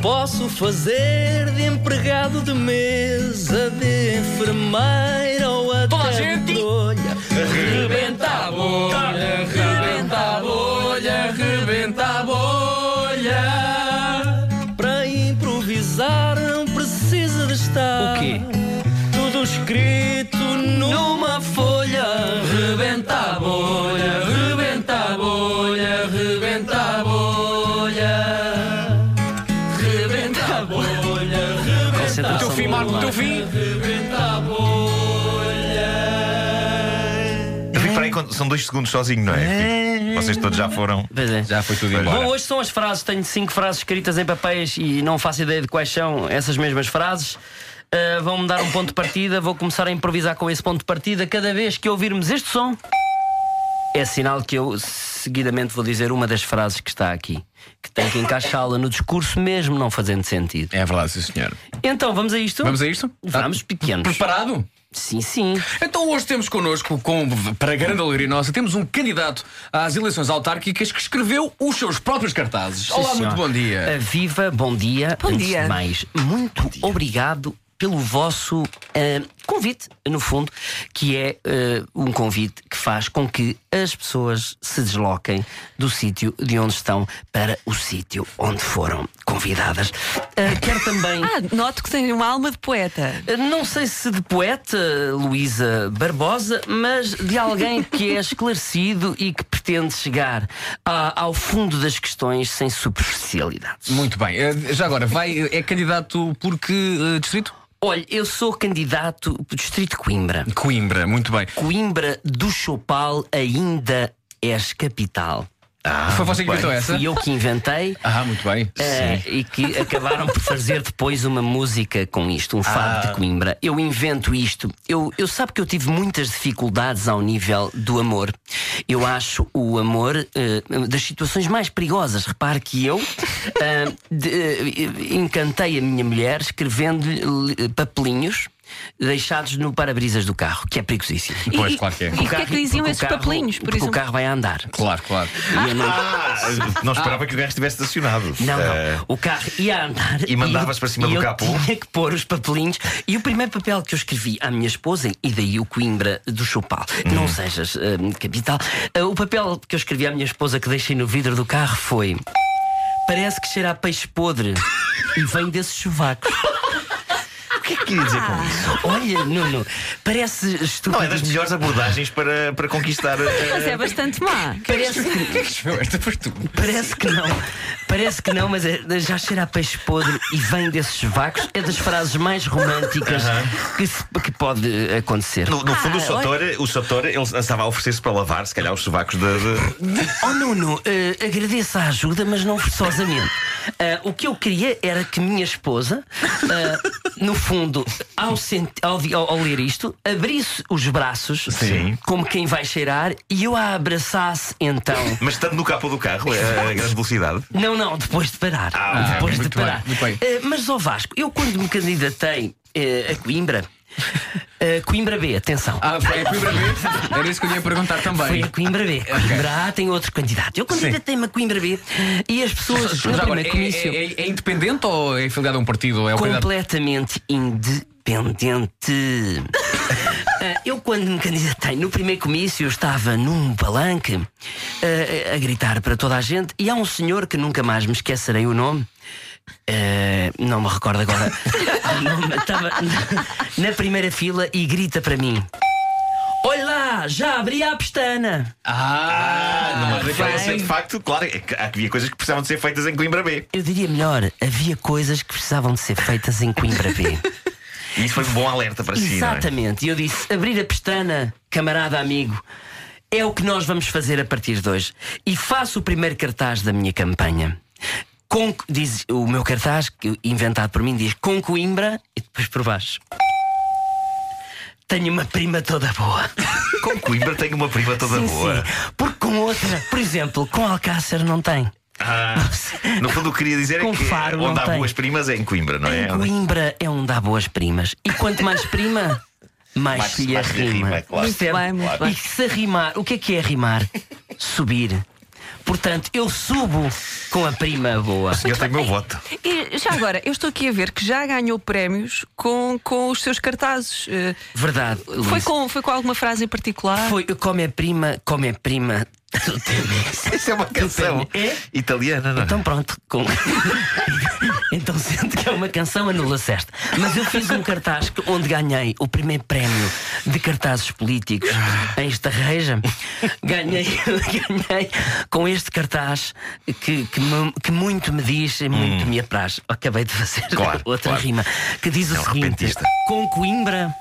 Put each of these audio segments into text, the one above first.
Posso fazer de empregado de mesa, de enfermeira ou até Toda a gente. de bolha. Rebenta a bolha, rebenta a bolha, rebenta a bolha. Para improvisar não precisa de estar. O quê? Tudo escrito numa folha. Rebenta a bolha, rebenta a bolha, rebenta a bolha. Dois segundos sozinho, não é? Vocês todos já foram. Pois é. Já foi tudo embora. Bom, hoje são as frases. Tenho cinco frases escritas em papéis e não faço ideia de quais são essas mesmas frases. Uh, Vão-me dar um ponto de partida. Vou começar a improvisar com esse ponto de partida. Cada vez que ouvirmos este som, é sinal que eu seguidamente vou dizer uma das frases que está aqui, que tem que encaixá-la no discurso, mesmo não fazendo sentido. É verdade, sim, senhor. Então, vamos a isto? Vamos a isto? Vamos, pequenos. Preparado? Sim, sim. Então hoje temos connosco, com, para grande alegria nossa, temos um candidato às eleições autárquicas que escreveu os seus próprios cartazes. Olá, muito bom dia. Uh, viva, bom dia. Bom Antes dia. de mais, muito obrigado pelo vosso uh, convite, no fundo, que é uh, um convite que faz com que as pessoas se desloquem do sítio de onde estão para o sítio onde foram convidadas. Uh, quero também. Ah, noto que tem uma alma de poeta. Não sei se de poeta Luísa Barbosa, mas de alguém que é esclarecido e que pretende chegar a- ao fundo das questões sem superficialidades. Muito bem. Já agora, vai, é candidato por que distrito? Olha, eu sou candidato do Distrito de Coimbra. Coimbra, muito bem. Coimbra do Chopal ainda és capital. Foi você que inventou essa? Fui eu que inventei. Ah, muito bem. eh, e que acabaram por fazer depois uma música com isto, um fado de Coimbra. Eu invento isto. Eu, eu sabe que eu tive muitas dificuldades ao nível do amor. Eu acho o amor eh, das situações mais perigosas. Repare que eu eh, de- eh, encantei a minha mulher escrevendo-lhe papelinhos deixados no para-brisas do carro, que é perigosíssimo. Pois, E- claro que é. E o que é que diziam esses carro- papelinhos, por porque exemplo? o carro vai a andar. Claro, claro. E eu não- Ah, não esperava que o gajo estivesse estacionado. Não, não. Eh, O carro ia a andar. E mandavas para cima e do eu capô? Tinha que pôr os papelinhos. E o primeiro papel que eu escrevi à minha esposa, e daí o Coimbra do Chopal, Hum. não sejas hum, capital. Ah, o papel que eu escrevi à minha esposa que deixei no vidro do carro foi. Parece que cheira a peixe podre e vem desses chuvacos. O que é que queria dizer com isso? Olha, Nuno, parece estúpido. Não, é das melhores abordagens para, para conquistar. eh, Mas é bastante má. Parece que, é? Parece que não. Parece que não, mas é- já cheira a peixe podre e vem desses vacos. É das frases mais românticas que, se- que pode acontecer. No, no fundo, o Ah, Sotor, o Sotor ele estava a oferecer-se para lavar, se calhar, os sovacos de. de- Oh Nuno, eh, agradeço a ajuda, mas não forçosamente. Ah, o que eu queria era que minha esposa, ah, no fundo, ao, ao ao- ler isto, abrisse os braços, Sim. como quem vai cheirar, e eu a abraçasse então. Mas estando no capô do carro, é a grande velocidade. Não, não, depois de parar. Ah, depois de bem, parar. muito bem. Eh, mas, ó Vasco, eu quando me candidatei eh, a Coimbra, eh, Coimbra B, atenção. Ah, foi a Coimbra B? Era isso que eu ia perguntar Foi também. a Coimbra B. Coimbra A tem outro candidato. Eu candidatei-me a Coimbra B e as pessoas Já agora, é, comício é- é- é independente ou é afiliado a um partido? É completamente independente. Ah, eu, quando me candidatei no primeiro comício, eu estava num palanque ah, a gritar para toda a gente, e há um senhor que nunca mais me esquecerei o nome. Ah, não me recordo agora. Estava na, primeira fila e grita para mim: Olha lá, já abri a pestana. Ah, muito referência, bem. de facto, claro, é havia coisas que precisavam de ser feitas em Coimbra B. Eu diria melhor: havia coisas que precisavam de ser feitas em Coimbra B. E isso foi um bom alerta para si, não é? Exatamente. E eu disse: abrir a pestana, camarada amigo, é o que nós vamos fazer a partir de hoje. E faço o primeiro cartaz da minha campanha. Com, diz o meu cartaz, que inventado por mim, diz com Coimbra e depois por baixo. Tenho uma prima toda boa. Com Coimbra tenho uma prima toda Sim, boa. sim. Porque com outra, por exemplo, com Alcácer não tem. Ah, no fundo, o que queria dizer é Com que Faro onde há tem. boas primas é em Coimbra, não é? Em Coimbra é onde dá boas primas. E quanto mais prima, mais, Mais- se lhe rima, claro. Muito bem, muito E bem. se arrimar, o que é que é arrimar? Subir. Portanto, eu subo com a prima boa. Eu tenho o meu voto. E já agora, eu estou aqui a ver que já ganhou prémios com, com os seus cartazes. Eh, Verdade. Foi com, foi com alguma frase em particular? Foi come a prima, come a prima. Isso é uma canção É? italiana, não é? Então pronto, com... então sendo que é uma canção, anula-se. Mas eu fiz um cartaz onde ganhei o primeiro prémio de cartazes políticos em esta reja. Ganhei, ganhei com este cartaz que, que, me- que muito me diz e muito me apraz. Acabei de fazer Hum. Claro, outra claro. rima que diz É o um seguinte: repentista. Com Coimbra,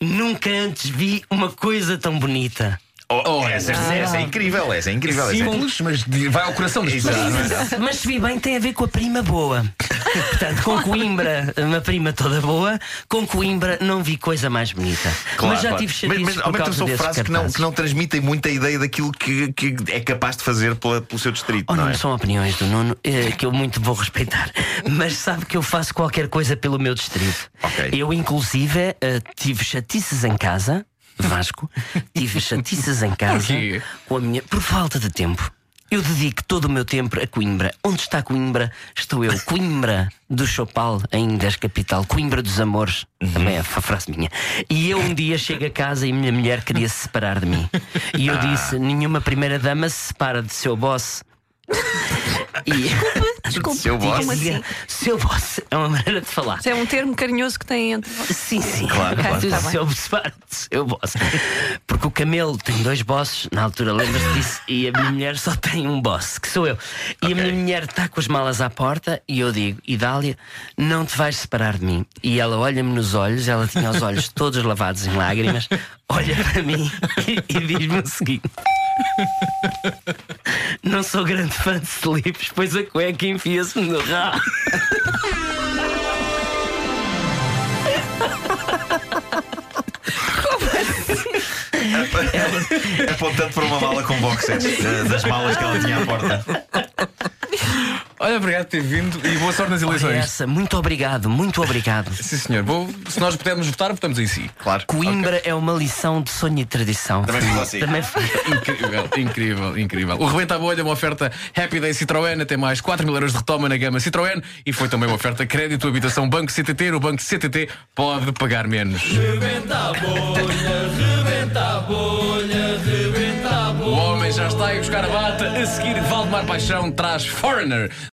nunca antes vi uma coisa tão bonita. Oh, essa, essa é incrível, essa é incrível. essa é- Simples, mas de- vai ao coração das pessoas. É? Mas se vi bem, tem a ver com a prima boa. Portanto, com Coimbra, uma prima toda boa, com Coimbra não vi coisa mais bonita. Claro, mas já claro. tive mas, chatices mas ao por mesmo tempo são frases que não, que não transmitem muita ideia daquilo que, que é capaz de fazer pela- pelo seu distrito. Oh, não não, é? são opiniões do Nuno eh, que eu muito vou respeitar. Mas sabe que eu faço qualquer coisa pelo meu distrito. Ok. Eu, inclusive, eh, tive chatices em casa, Vasco, tive chatices em casa com a minha. por falta de tempo. Eu dedico todo o meu tempo a Coimbra. Onde está Coimbra? Estou eu. Coimbra do Chopal, ainda és capital. Coimbra dos amores. Também é a frase minha. E eu um dia chego a casa e minha mulher queria se separar de mim. E eu disse: nenhuma primeira dama se separa de seu boss. E... Desculpe, Seu boss? assim? Seu boss é uma maneira de falar. Isso é um termo carinhoso que tem entre vocês. Sim, sim. Claro, claro. Seu- Tá seu, boss. Porque o camelo tem dois bosses, na altura lembras-te disso, e a minha mulher só tem um boss, que sou eu. E Ok. a minha mulher está com as malas à porta e eu digo: Idália, não te vais separar de mim. E ela olha-me nos olhos, ela tinha os olhos todos lavados em lágrimas, olha para mim e, e diz-me o seguinte. Não sou grande fã de slips, pois a cueca enfia-se-me no rabo. Apontando para uma mala com boxers eh, das malas que ela tinha à porta. Olha, obrigado por ter vindo e boa sorte nas eleições. essa, muito obrigado, muito obrigado. Sim, senhor. Vou- se nós pudermos votar, votamos em si. Claro. Coimbra é uma lição de sonho e tradição. Também fiz assim. Também foi. Incrível, incrível, incrível. O Rebenta a Bolha, uma oferta Happy Day Citroën, até mais 4 mil euros de retoma na gama Citroën e foi também uma oferta crédito habitação Banco CTT. No Banco CTT pode pagar menos. Rebenta a bolha, rebenta a bolha, rebenta a bolha. O homem já está a buscar a bata. A seguir, Valdemar Paixão traz Foreigner.